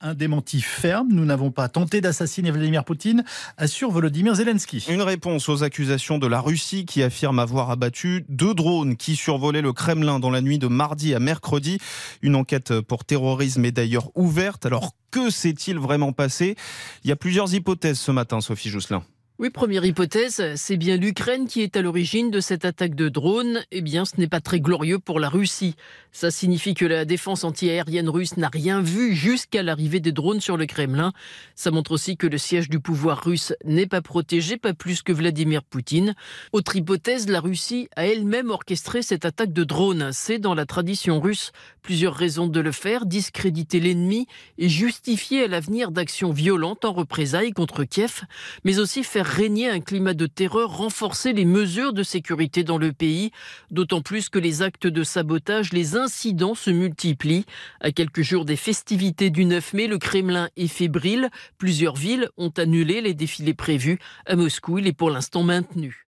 Un démenti ferme. Nous n'avons pas tenté d'assassiner Vladimir Poutine, assure Volodymyr Zelensky. Une réponse aux accusations de la Russie qui affirme avoir abattu deux drones qui survolaient le Kremlin dans la nuit de mardi à mercredi. Une enquête pour terrorisme est d'ailleurs ouverte. Alors que s'est-il vraiment passé? Il y a plusieurs hypothèses ce matin, Sophie Jousselin. Oui, première hypothèse, c'est bien l'Ukraine qui est à l'origine de cette attaque de drone. Eh bien, ce n'est pas très glorieux pour la Russie. Ça signifie que la défense antiaérienne russe n'a rien vu jusqu'à l'arrivée des drones sur le Kremlin. Ça montre aussi que le siège du pouvoir russe n'est pas protégé, pas plus que Vladimir Poutine. Autre hypothèse, la Russie a elle-même orchestré cette attaque de drone. C'est dans la tradition russe plusieurs raisons de le faire, discréditer l'ennemi et justifier à l'avenir d'actions violentes en représailles contre Kiev, mais aussi faire régner un climat de terreur, renforcer les mesures de sécurité dans le pays, d'autant plus que les actes de sabotage, les incidents se multiplient. À quelques jours des festivités du 9 mai, le Kremlin est fébrile. Plusieurs villes ont annulé les défilés prévus. À Moscou, il est pour l'instant maintenu.